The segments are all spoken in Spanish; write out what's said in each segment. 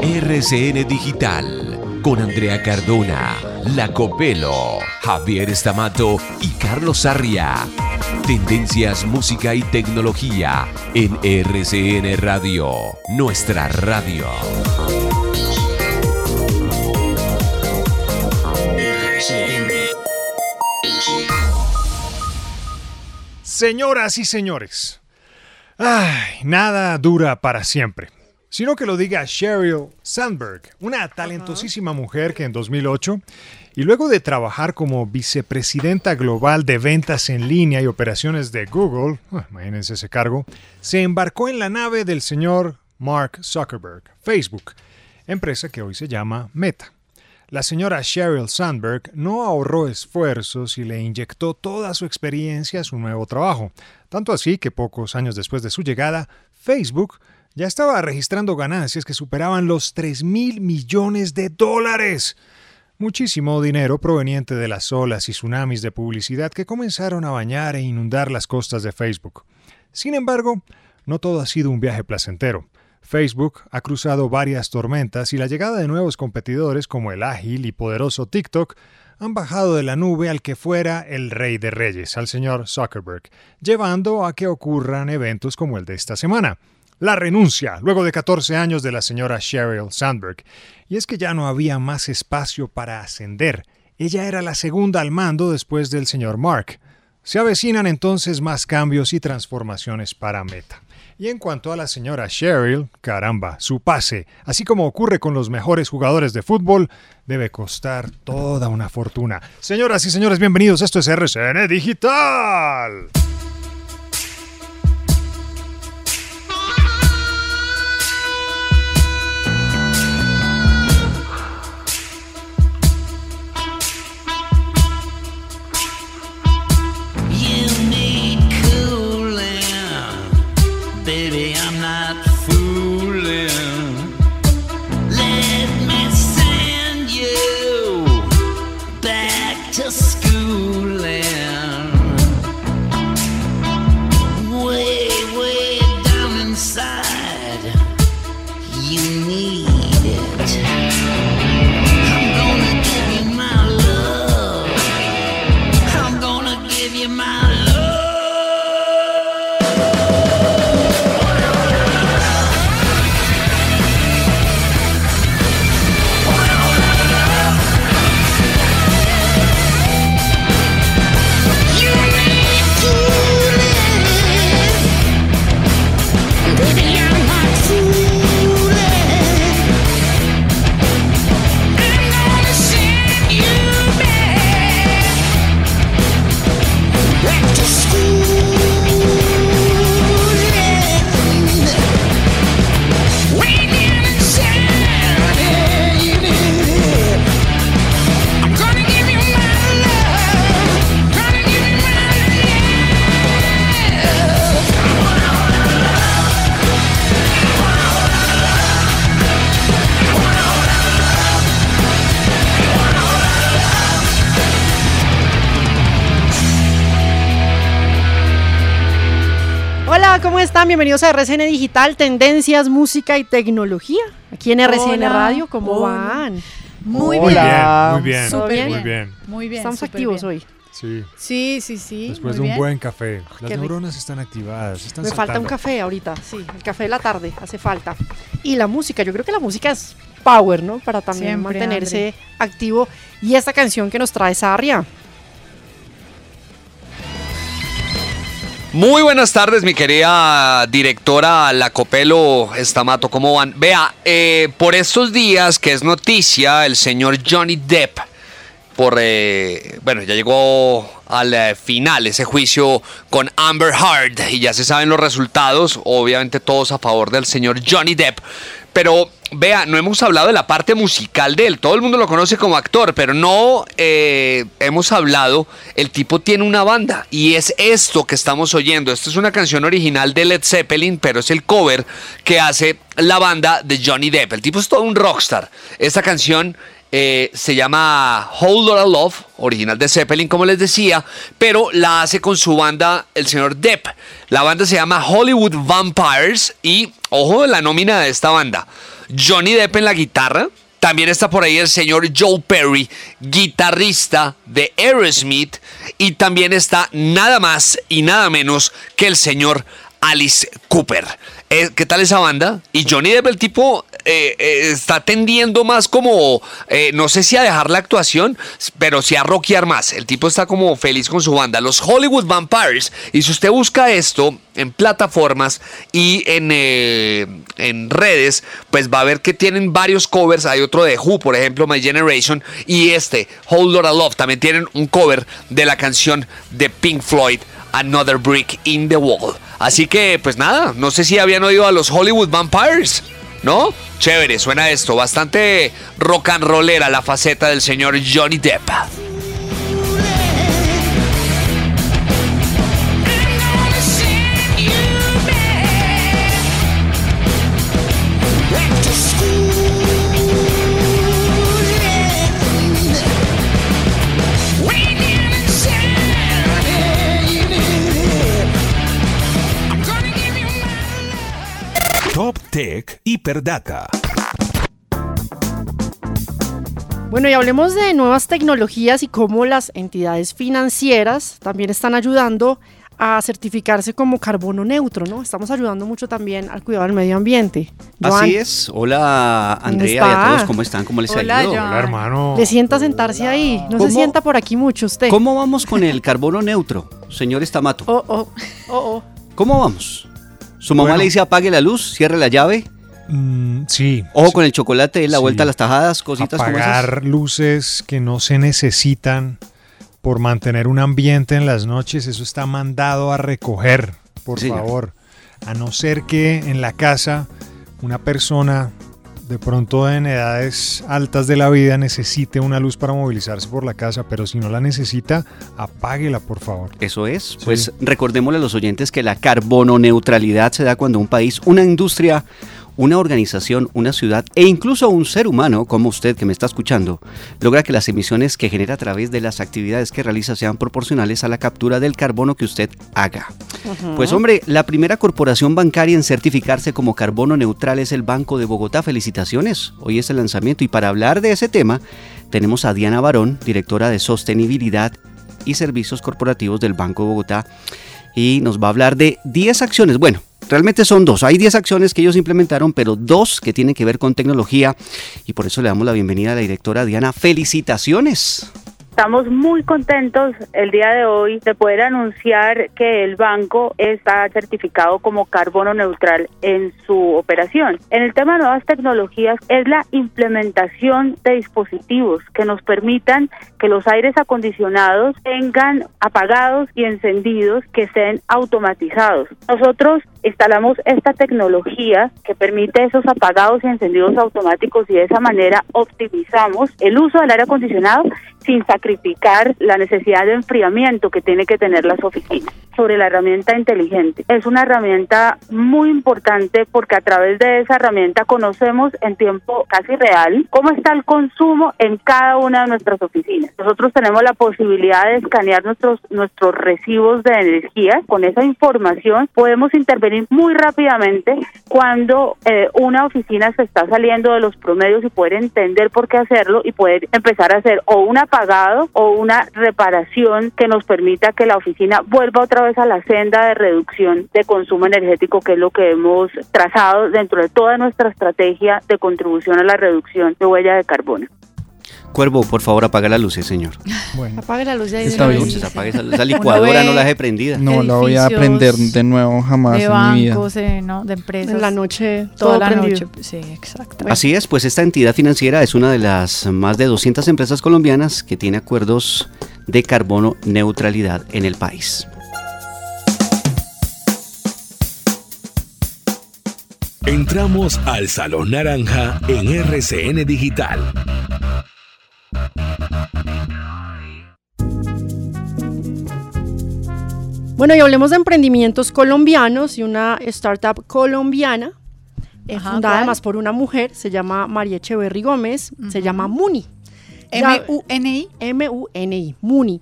RCN Digital con Andrea Cardona, Lacopelo, Javier Estamato y Carlos Arria. Tendencias, música y tecnología en RCN Radio, nuestra radio. Señoras y señores, ay, nada dura para siempre sino que lo diga Sheryl Sandberg, una talentosísima mujer que en 2008, y luego de trabajar como vicepresidenta global de ventas en línea y operaciones de Google, ah, imagínense ese cargo, se embarcó en la nave del señor Mark Zuckerberg, Facebook, empresa que hoy se llama Meta. La señora Sheryl Sandberg no ahorró esfuerzos y le inyectó toda su experiencia a su nuevo trabajo, tanto así que pocos años después de su llegada, Facebook ya estaba registrando ganancias que superaban los 3 mil millones de dólares. Muchísimo dinero proveniente de las olas y tsunamis de publicidad que comenzaron a bañar e inundar las costas de Facebook. Sin embargo, no todo ha sido un viaje placentero. Facebook ha cruzado varias tormentas y la llegada de nuevos competidores como el ágil y poderoso TikTok han bajado de la nube al que fuera el rey de reyes, al señor Zuckerberg, llevando a que ocurran eventos como el de esta semana la renuncia luego de 14 años de la señora Sheryl Sandberg. Y es que ya no había más espacio para ascender. Ella era la segunda al mando después del señor Mark. Se avecinan entonces más cambios y transformaciones para Meta. Y en cuanto a la señora Sheryl, caramba, su pase, así como ocurre con los mejores jugadores de fútbol, debe costar toda una fortuna. Señoras y señores, bienvenidos. Esto es RCN Digital. Bienvenidos a RCN Digital, Tendencias, Música y Tecnología. Aquí en RCN Radio, ¿cómo van? Muy bien, muy bien. Muy bien. Muy bien. Muy bien. Estamos activos hoy. Sí. Sí, sí, sí. Después muy de un bien. buen café. Las Qué rico. neuronas están activadas. Están Me falta un café ahorita, sí, el café de la tarde, hace falta. Y la música, yo creo que la música es power, ¿no? Para también Siempre, mantenerse activo. Y esta canción que nos trae Sarria. Muy buenas tardes, mi querida directora Lacopelo Estamato, ¿cómo van? Vea, eh, por estos días que es noticia, el señor Johnny Depp, por, eh, bueno, ya llegó al eh, final ese juicio con Amber Heard y ya se saben los resultados, obviamente todos a favor del señor Johnny Depp, pero vea, no hemos hablado de la parte musical de él, todo el mundo lo conoce como actor, pero no eh, hemos hablado, el tipo tiene una banda y es esto que estamos oyendo, esta es una canción original de Led Zeppelin, pero es el cover que hace la banda de Johnny Depp, el tipo es todo un rockstar, esta canción... eh, se llama Whole Lotta Love, original de Zeppelin, como les decía, pero la hace con su banda, el señor Depp. La banda se llama Hollywood Vampires y, ojo de la nómina de esta banda, Johnny Depp en la guitarra. También está por ahí el señor Joe Perry, guitarrista de Aerosmith. Y también está nada más y nada menos que el señor Alice Cooper. Eh, ¿Qué tal esa banda? Y Johnny Depp, el tipo, eh, eh, está tendiendo más como, eh, no sé si a dejar la actuación, pero sí a rockear más. El tipo está como feliz con su banda. Los Hollywood Vampires. Y si usted busca esto en plataformas y en, en redes, pues va a ver que tienen varios covers. Hay otro de Who, por ejemplo, My Generation. Y este, Whole Lotta Love, también tienen un cover de la canción de Pink Floyd. Another Brick in the Wall. Así que, pues nada, no sé si habían oído a los Hollywood Vampires, ¿no? Chévere, suena esto, bastante rock and rollera la faceta del señor Johnny Depp. Tech Hiperdata. Bueno, y hablemos de nuevas tecnologías y cómo las entidades financieras también están ayudando a certificarse como carbono neutro, ¿no? Estamos ayudando mucho también al cuidado del medio ambiente. Joan, Así es. Hola Andrea y a todos, ¿cómo están? ¿Cómo les Hola, ha ido? Joan. Hola, hermano. Le sienta sentarse ahí. No se sienta por aquí mucho usted. ¿Cómo vamos con el carbono neutro, señor Estamato? Oh, oh, oh, oh. ¿Cómo vamos? Su mamá Bueno. le dice apague la luz, cierre la llave, Mm, sí. ojo con el chocolate, la Sí. vuelta a las tajadas, cositas como esas. Apagar luces que no se necesitan por mantener un ambiente en las noches, eso está mandado a recoger, por Sí, señor. favor. A no ser que en la casa una persona de pronto en edades altas de la vida necesite una luz para movilizarse por la casa, pero si no la necesita, apáguela, por favor. Eso es. Pues recordémosle a los oyentes que la carbono neutralidad se da cuando un país, una industria, una organización, una ciudad e incluso un ser humano como usted que me está escuchando logra que las emisiones que genera a través de las actividades que realiza sean proporcionales a la captura del carbono que usted haga. Pues hombre, la primera corporación bancaria en certificarse como carbono neutral es el Banco de Bogotá. Felicitaciones. Hoy es el lanzamiento y para hablar de ese tema tenemos a Diana Barón, directora de Sostenibilidad y Servicios Corporativos del Banco de Bogotá y nos va a hablar de 10 acciones. Bueno, realmente son dos. Hay 10 acciones que ellos implementaron, pero dos que tienen que ver con tecnología y por eso le damos la bienvenida a la directora Diana. Felicitaciones. Estamos muy contentos el día de hoy de poder anunciar que el banco está certificado como carbono neutral en su operación. En el tema de nuevas tecnologías es la implementación de dispositivos que nos permitan que los aires acondicionados tengan apagados y encendidos que estén automatizados. Nosotros instalamos esta tecnología que permite esos apagados y encendidos automáticos y de esa manera optimizamos el uso del aire acondicionado sin sacrificar la necesidad de enfriamiento que tiene que tener las oficinas. Sobre la herramienta inteligente. Es una herramienta muy importante porque a través de esa herramienta conocemos en tiempo casi real cómo está el consumo en cada una de nuestras oficinas. Nosotros tenemos la posibilidad de escanear nuestros, nuestros recibos de energía. Con esa información podemos intervenir muy rápidamente cuando eh, una oficina se está saliendo de los promedios y poder entender por qué hacerlo y poder empezar a hacer o un apagado o una reparación que nos permita que la oficina vuelva otra vez a la senda de reducción de consumo energético, que es lo que hemos trazado dentro de toda nuestra estrategia de contribución a la reducción de huella de carbono. Cuervo, por favor, apaga las luces, señor. Bueno. Apague la luz de ahí. de Está bien. Entonces, apague esa, esa licuadora, no la deje prendida. No la voy a aprender de nuevo jamás de en mi vida. bancos, eh, ¿no? de empresas. En la noche, toda todo la prendido. noche. Sí, exacto. Así es, pues esta entidad financiera es una de las más de 200 empresas colombianas que tiene acuerdos de carbono neutralidad en el país. Entramos al Salón Naranja en RCN Digital. Bueno, y hablemos de emprendimientos colombianos y una startup colombiana, eh, Ajá, fundada ¿cuál? además por una mujer, se llama María Echeverry Gómez, se llama Muni. M-U-N-I. M-U-N-I, Muni.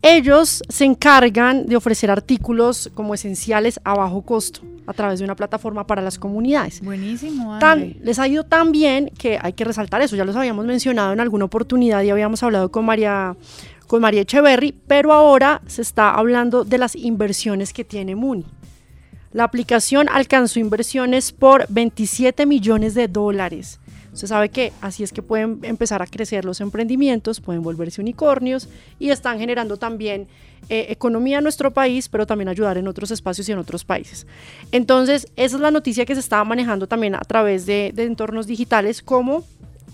Ellos se encargan de ofrecer artículos como esenciales a bajo costo a través de una plataforma para las comunidades. Buenísimo. Tan- André. les ha ido tan bien que hay que resaltar eso. Ya los habíamos mencionado en alguna oportunidad y habíamos hablado con María, con María Echeverry, pero ahora se está hablando de las inversiones que tiene Muni. La aplicación alcanzó inversiones por 27 millones de dólares. Usted sabe que así es que pueden empezar a crecer los emprendimientos, pueden volverse unicornios y están generando también eh, economía en nuestro país, pero también ayudar en otros espacios y en otros países. Entonces, esa es la noticia que se está manejando también a través de, de entornos digitales como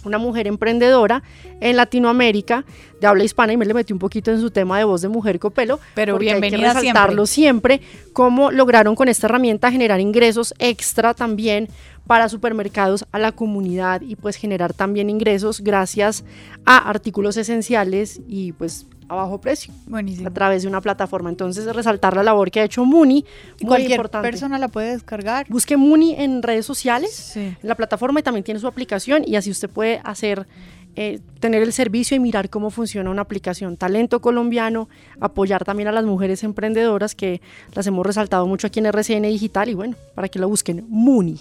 una mujer emprendedora en Latinoamérica de habla hispana y me le metí un poquito en su tema de voz de mujer copelo, Pero porque hay que bienvenida resaltarlo siempre, cómo lograron con esta herramienta generar ingresos extra también para supermercados a la comunidad y pues generar también ingresos gracias a artículos esenciales y pues a bajo precio Buenísimo. a través de una plataforma. Entonces resaltar la labor que ha hecho Muni, Y muy cualquier importante. persona la puede descargar. Busque Muni en redes sociales, Sí. en la plataforma y también tiene su aplicación y así usted puede hacer, eh, tener el servicio y mirar cómo funciona una aplicación. Talento colombiano, apoyar también a las mujeres emprendedoras que las hemos resaltado mucho aquí en RCN Digital y bueno, para que lo busquen, Muni.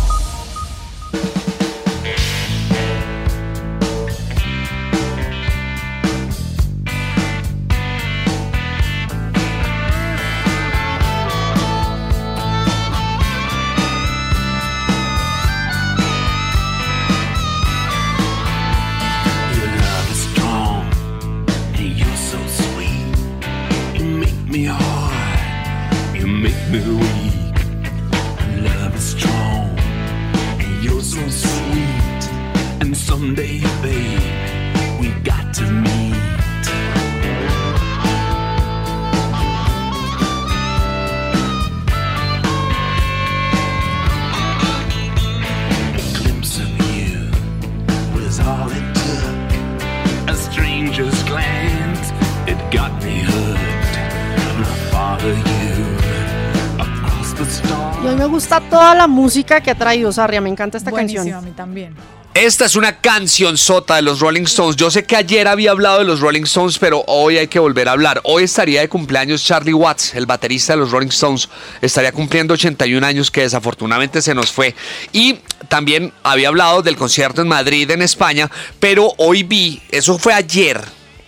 Me gusta toda la música que ha traído Sarria, me encanta esta Buenísimo, canción. a mí también. Esta es una canción sota de los Rolling Stones. Yo sé que ayer había hablado de los Rolling Stones, pero hoy hay que volver a hablar. Hoy estaría de cumpleaños Charlie Watts, el baterista de los Rolling Stones. Estaría cumpliendo 81 años que desafortunadamente se nos fue. Y también había hablado del concierto en Madrid, en España, pero hoy vi, eso fue ayer,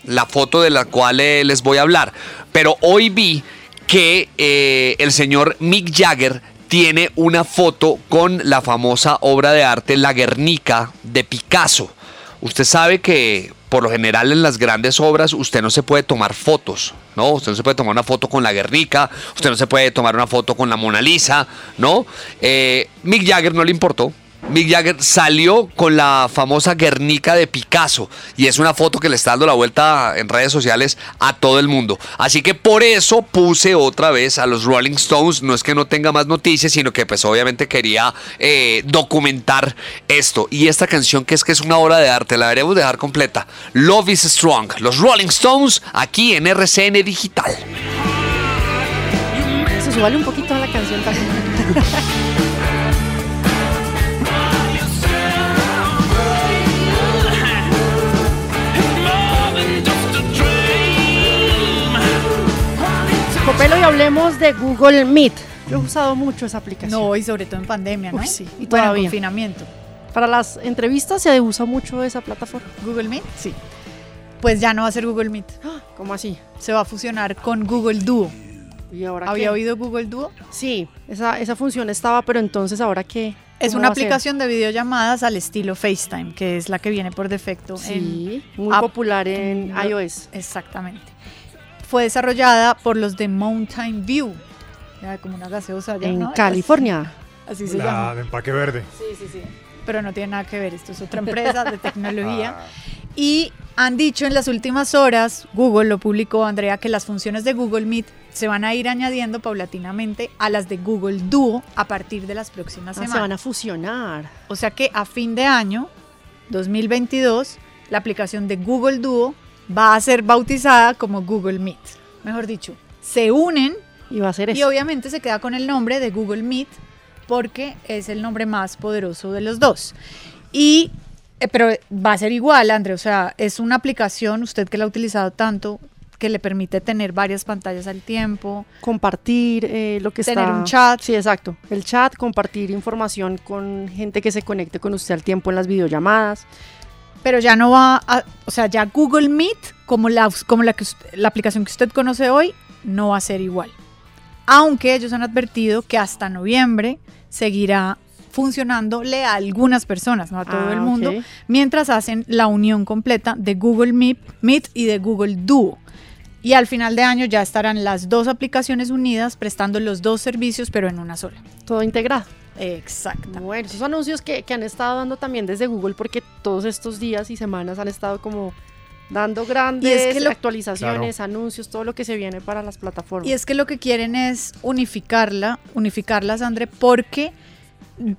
la foto de la cual eh, les voy a hablar. Pero hoy vi que eh, el señor Mick Jagger tiene una foto con la famosa obra de arte La Guernica de Picasso. Usted sabe que por lo general en las grandes obras usted no se puede tomar fotos, ¿no? Usted no se puede tomar una foto con La Guernica, usted no se puede tomar una foto con la Mona Lisa, ¿no? Eh, Mick Jagger no le importó. Mick Jagger salió con la famosa Guernica de Picasso y es una foto que le está dando la vuelta en redes sociales a todo el mundo. Así que por eso puse otra vez a los Rolling Stones. No es que no tenga más noticias, sino que pues obviamente quería eh, documentar esto. Y esta canción que es que es una obra de arte, la deberemos dejar completa. Love is Strong. Los Rolling Stones aquí en RCN Digital. súbale un poquito a la canción también. Copelo y hablemos de Google Meet. Yo he usado mucho esa aplicación. No, y sobre todo en pandemia, ¿no? Uy, sí, y Bueno, en todavía. confinamiento. Para las entrevistas se usa mucho esa plataforma. ¿Google Meet? Sí. Pues ya no va a ser Google Meet. ¿Cómo así? Se va a fusionar con Google Duo. ¿Y ahora ¿Había qué? oído Google Duo? Sí, esa, esa función estaba, pero entonces ahora qué? Es ¿Cómo una aplicación de videollamadas al estilo FaceTime, que es la que viene por defecto Sí, en muy App- popular en lo- iOS. Exactamente. Fue desarrollada por los de Mountain View, ya como una gaseosa ya, En ¿no? California. Así se La llama. de empaque verde. Sí, sí, sí. Pero no tiene nada que ver, esto es otra empresa de tecnología. Ah. Y han dicho en las últimas horas, Google lo publicó, Andrea, que las funciones de Google Meet se van a ir añadiendo paulatinamente a las de Google Duo a partir de las próximas Ah, semanas. se van a fusionar. O sea que a fin de año, 2022, la aplicación de Google Duo va a ser bautizada como Google Meet. Mejor dicho, se unen Y va a ser y eso. obviamente se queda con el nombre de Google Meet porque es el nombre más poderoso de los dos. Y eh, pero va a ser igual, André, o sea, es una aplicación, usted que la ha utilizado tanto, que le permite tener varias pantallas al tiempo, compartir eh, lo que Tener está... un chat. Sí, exacto. El chat, compartir información con gente que se conecte con usted al tiempo en las videollamadas. Pero ya no va a, o sea, ya Google Meet, como la, como la, que la aplicación que usted conoce hoy, no va a ser igual. Aunque ellos han advertido que hasta noviembre seguirá funcionándole a algunas personas, no a todo Ah, el mundo, ok. mientras hacen la unión completa de Google Meet, Meet y de Google Duo. Y al final de año ya estarán las dos aplicaciones unidas prestando los dos servicios, pero en una sola. Todo integrado. Exacto. Bueno, esos anuncios que, que han estado dando también desde Google, porque todos estos días y semanas han estado como dando grandes que lo- actualizaciones, anuncios, todo lo que se viene para las plataformas. Y es que lo que quieren es unificarla, unificarlas, André, porque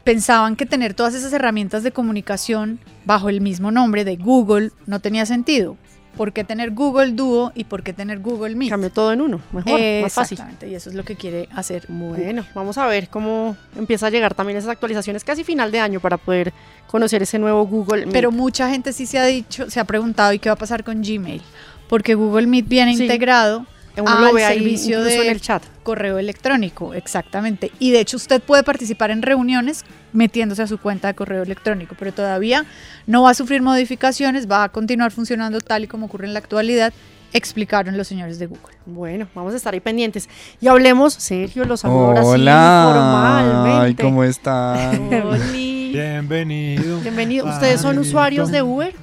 pensaban que tener todas esas herramientas de comunicación bajo el mismo nombre de Google no tenía sentido. ¿Por qué tener Google Duo y por qué tener Google Meet? Cambio todo en uno, mejor, más fácil. Exactamente, y eso es lo que quiere hacer. Bueno, vamos a ver cómo empieza a llegar también esas actualizaciones casi final de año para poder conocer ese nuevo Google Meet. Pero mucha gente sí se ha dicho, se ha preguntado, ¿y qué va a pasar con Gmail? Porque Google Meet viene Sí. integrado Uno al lo ve ahí servicio incluso de en el chat. correo electrónico, exactamente. Y de hecho usted puede participar en reuniones metiéndose a su cuenta de correo electrónico, pero todavía no va a sufrir modificaciones, va a continuar funcionando tal y como ocurre en la actualidad, explicaron los señores de Google. Bueno, vamos a estar ahí pendientes. Y hablemos, Sergio, los ahora sí Hola, formalmente. ay, ¿cómo están? Bienvenido. Bienvenido. ¿Ustedes son usuarios de Uber?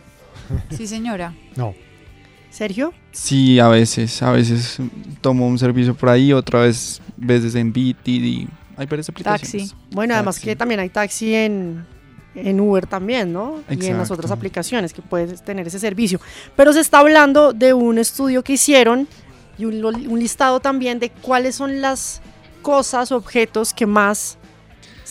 Sí, señora. No. ¿Sergio? Sí, a veces, a veces tomo un servicio por ahí, otra vez veces en Bit y hay varias aplicaciones. Bueno, además Taxi. que también hay taxi en, en Uber también, ¿no? Y en las otras aplicaciones que puedes tener ese servicio. Pero se está hablando de un estudio que hicieron y un, un listado también de cuáles son las cosas, objetos que más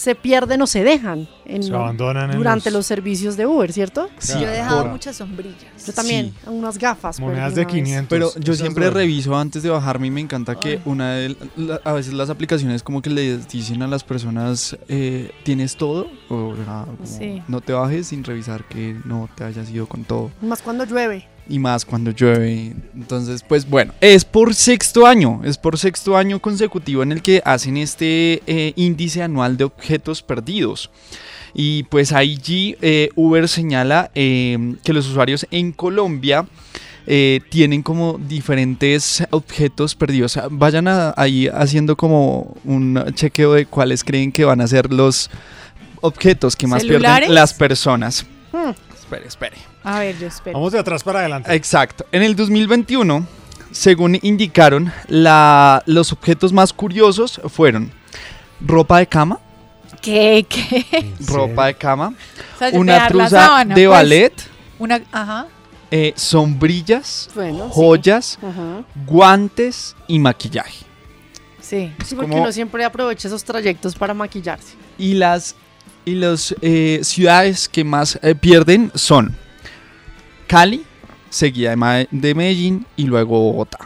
se pierden o se dejan en- Se abandonan en durante los- los... servicios de Uber, ¿cierto? Sí, Yo he dejado por- muchas sombrillas. Yo también, unas gafas. Monedas de una vez. 500. Pero yo siempre reviso antes de bajarme y me encanta que una de la- a veces las aplicaciones como que les dicen a las personas eh, tienes todo o sea, como, Sí. no te bajes sin revisar que no te hayas ido con todo Más cuando llueve. Y más cuando llueve. Entonces, pues bueno, es por sexto año, es por sexto año consecutivo en el que hacen este eh, índice anual de objetos perdidos. Y pues allí eh, Uber señala eh, que los usuarios en Colombia eh, tienen como diferentes objetos perdidos. Vayan a- ahí haciendo como un chequeo de cuáles creen que van a ser los objetos que más ¿Celulares? pierden las personas. Hmm. Espere, espere. A ver, yo espero. Vamos de atrás para adelante. Exacto. En el 2021, según indicaron, la- los objetos más curiosos fueron ropa de cama, ¿Qué? ¿Qué? ropa de cama, O sea, una truza sábana, de pues. ballet, Una, ajá. eh, sombrillas, Bueno, sí. joyas, Ajá. guantes y maquillaje. Sí. Sí, porque como- uno siempre aprovecha esos trayectos para maquillarse. Y las y las ciudades que más eh, pierden son Cali, seguida de, Medellín y luego Bogotá.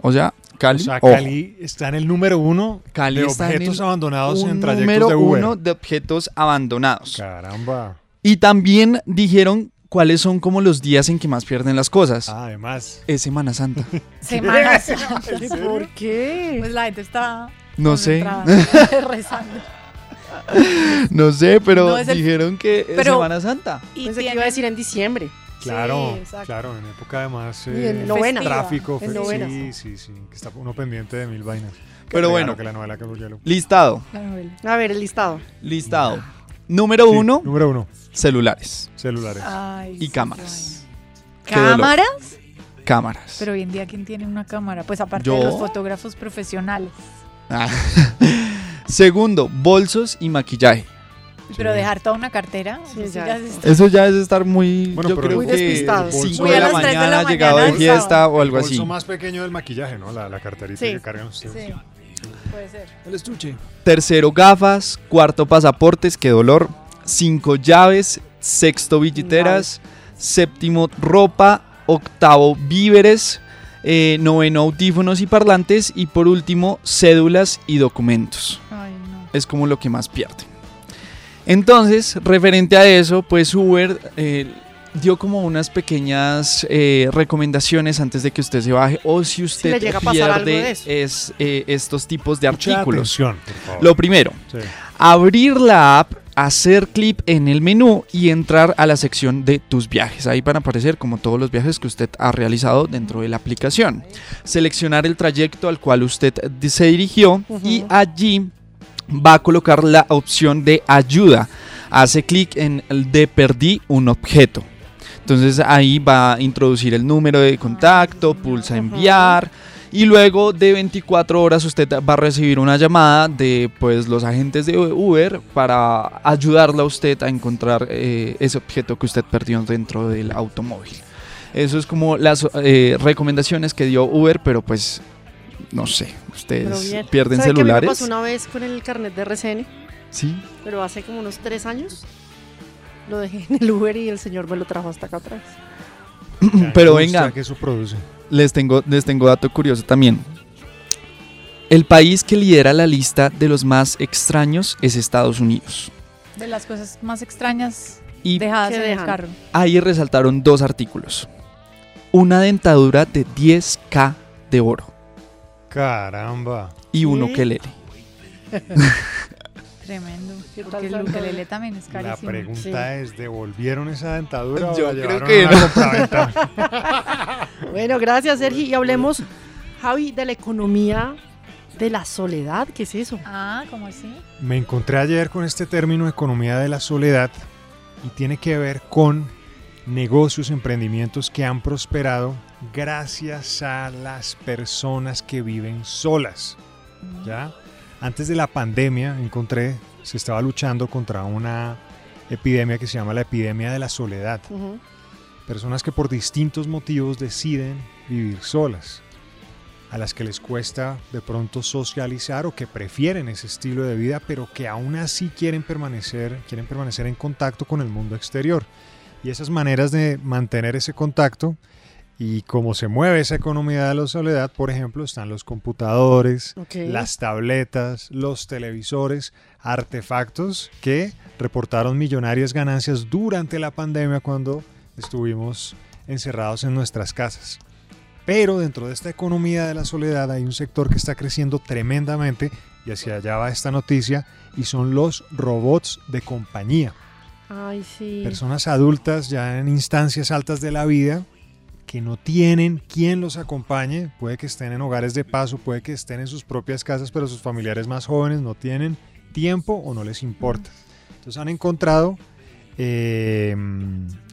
O sea, Cali. O sea, Ojo. Cali está en el número uno Cali de está en objetos el abandonados en trayectos número de Uber. uno de objetos abandonados. Caramba. Y también dijeron cuáles son como los días en que más pierden las cosas. Ah, Además. Es Semana Santa. Semana Santa. ¿Por qué? Pues la gente está No sé. rezando. no sé, pero No, es el- dijeron que es pero- Semana Santa. Y Pensé que iba a decir en diciembre. Claro, Sí, claro, en época además eh, en novena. tráfico, En sí, sí, sí, que está uno pendiente de mil vainas. Pero bueno. que la novela Hielo. Listado. A ver, el listado. Listado. Número Sí, uno, Número uno, celulares celulares. Ay, y cámaras. ¿Cámaras? Cámaras. Pero hoy en día, ¿quién tiene una cámara? Pues aparte Yo. de los fotógrafos profesionales. Ah. Segundo, bolsos y maquillaje. Pero dejar toda una cartera. eso ya es- es- Eso ya es estar muy, Bueno, yo pero creo Muy que despistados. 5 Muy de a la de mañana, llegado de fiesta o algo el así. bolso más pequeño del maquillaje, ¿no? La, la carterita Sí. que cargan ustedes. Sí, puede ser. El estuche. Tercero, gafas. Cuarto, pasaportes. Qué dolor. Cinco, llaves. Sexto, billeteras. Séptimo, ropa. Octavo, víveres. Eh, noveno, audífonos y parlantes. Y por último, cédulas y documentos. Es como lo que más pierde. Entonces, referente a eso, pues Uber eh, dio como unas pequeñas eh, recomendaciones antes de que usted se baje o si usted de pierde es, eh, estos tipos de Mucha artículos. atención, por favor. Lo primero, Sí. abrir la app, hacer clic en el menú y entrar a la sección de tus viajes. Ahí van a aparecer como todos los viajes que usted ha realizado dentro de la aplicación. Seleccionar el trayecto al cual usted se dirigió y allí va a colocar la opción de ayuda. Hace clic en el de perdí un objeto. Entonces ahí va a introducir el número de contacto, pulsa enviar y luego de 24 horas usted va a recibir una llamada de pues los agentes de Uber para ayudarle a usted a encontrar eh, ese objeto que usted perdió dentro del automóvil. Eso es como las eh, recomendaciones que dio Uber, pero pues no sé, ustedes pierden ¿Sabe qué a mí me celulares. pasó una vez con el carnet de RCN, Sí. pero hace como unos tres años. Lo dejé en el Uber y el señor me lo trajo hasta acá atrás. Pero venga, que eso produce. les tengo, les tengo dato curioso también. El país que lidera la lista de los más extraños es Estados Unidos. De las cosas más extrañas Y dejadas ¿Qué en el carro. ahí resaltaron dos artículos. Una dentadura de 10k de oro Caramba. y un ¿Qué? ukelele. Tremendo. ¿Qué Porque el ukelele también es La carísimo. pregunta es, ¿devolvieron esa dentadura Yo o la creo que no. Bueno, gracias, Sergi. Y hablemos, Javi, de la economía de la soledad. ¿Qué es eso? Ah, ¿cómo así? Me encontré ayer con este término economía de la soledad y tiene que ver con negocios, emprendimientos que han prosperado gracias a las personas que viven solas. ¿Ya? Antes de la pandemia encontré, se estaba luchando contra una epidemia que se llama la epidemia de la soledad. Personas que por distintos motivos deciden vivir solas, a las que les cuesta de pronto socializar o que prefieren ese estilo de vida, pero que aún así quieren permanecer, quieren permanecer en contacto con el mundo exterior. Y esas maneras de mantener ese contacto y cómo se mueve esa economía de la soledad, por ejemplo, están los computadores, Ok. las tabletas, los televisores, artefactos que reportaron millonarias ganancias durante la pandemia cuando estuvimos encerrados en nuestras casas. Pero dentro de esta economía de la soledad hay un sector que está creciendo tremendamente y hacia allá va esta noticia y son los robots de compañía. Ay, sí. Personas adultas ya en instancias altas de la vida que no tienen quien los acompañe, puede que estén en hogares de paso, puede que estén en sus propias casas, pero sus familiares más jóvenes no tienen tiempo o no les importa. Entonces han encontrado eh,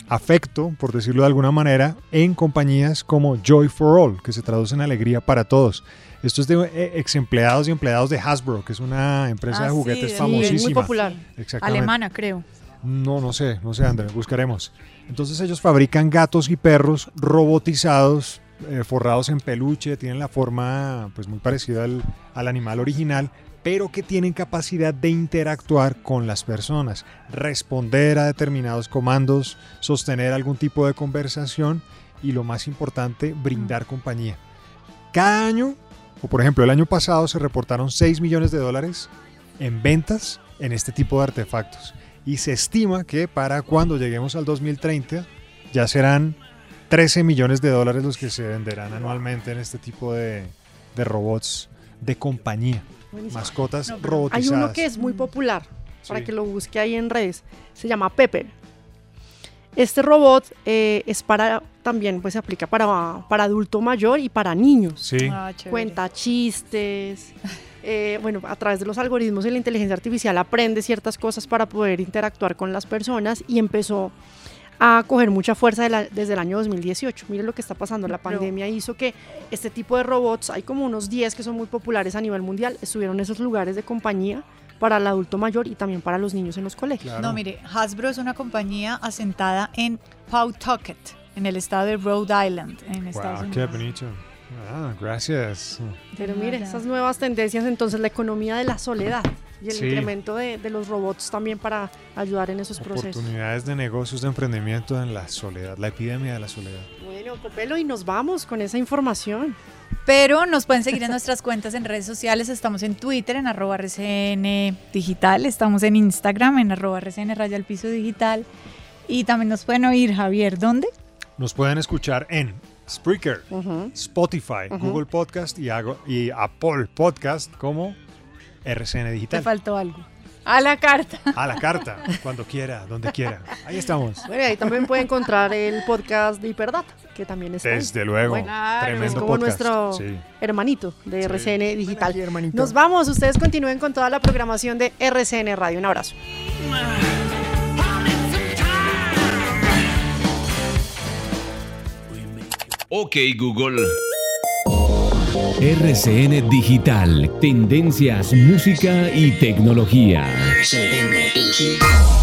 afecto, por decirlo de alguna manera, en compañías como Joy for All, que se traduce en alegría para todos. Esto es de eh, ex empleados y empleados de Hasbro, que es una empresa Ah, de sí, juguetes famosísima. muy popular. Exactamente. Alemana, creo. No, no sé, no sé, André, buscaremos. Entonces ellos fabrican gatos y perros robotizados, eh, forrados en peluche, tienen la forma pues muy parecida al, al animal original, pero que tienen capacidad de interactuar con las personas, responder a determinados comandos, sostener algún tipo de conversación y lo más importante, brindar compañía. Cada año O por ejemplo, el año pasado se reportaron 6 millones de dólares en ventas en este tipo de artefactos. Y se estima que para cuando lleguemos al 2030 ya serán 13 millones de dólares los que se venderán anualmente en este tipo de, de robots de compañía. Buenísimo. Mascotas Hay robotizadas. uno que es muy popular, para Sí. que lo busque ahí en redes. Se llama Pepper. Este robot eh, es para, también pues se aplica para, para adulto mayor y para niños. Sí. Ah, chévere. Cuenta chistes. eh, bueno, a través de los algoritmos de la inteligencia artificial aprende ciertas cosas para poder interactuar con las personas y empezó a coger mucha fuerza de la- desde el año 2018. Miren lo que está pasando. La Pero- pandemia hizo que este tipo de robots, hay como unos 10 que son muy populares a nivel mundial, estuvieron en esos lugares de compañía para el adulto mayor y también para los niños en los colegios. No, mire, Hasbro es una compañía asentada en Pawtucket, en el estado de Rhode Island, en Estados Wow, qué Unidos. bonito. Ah, gracias. Pero mire, esas nuevas tendencias, entonces la economía de la soledad y el Sí. incremento de, de los robots también para ayudar en esos procesos. Oportunidades de negocios de emprendimiento en la soledad, la epidemia de la soledad. Bueno, Copelo, y nos vamos con esa información. Pero nos pueden seguir en nuestras cuentas en redes sociales. Estamos en Twitter, en arroba RCN Digital. Estamos en Instagram, en arroba RCN Raya al Piso Digital. Y también nos pueden oír, Javier, ¿dónde? Nos pueden escuchar en Spreaker, Spotify. Google Podcast y, hago- y Apple Podcast como RCN Te Digital. faltó algo. A la carta. A la carta, cuando quiera, donde quiera. Ahí estamos. Bueno, y ahí también puede encontrar el podcast de Hiperdata, que también está ahí. Desde luego. Tremendo es como podcast. nuestro Sí. hermanito de Sí. RCN Digital. Nos vamos, ustedes continúen con toda la programación de RCN Radio. Un abrazo. Ok Google. RCN Digital, tendencias, música y tecnología. RCN Digital.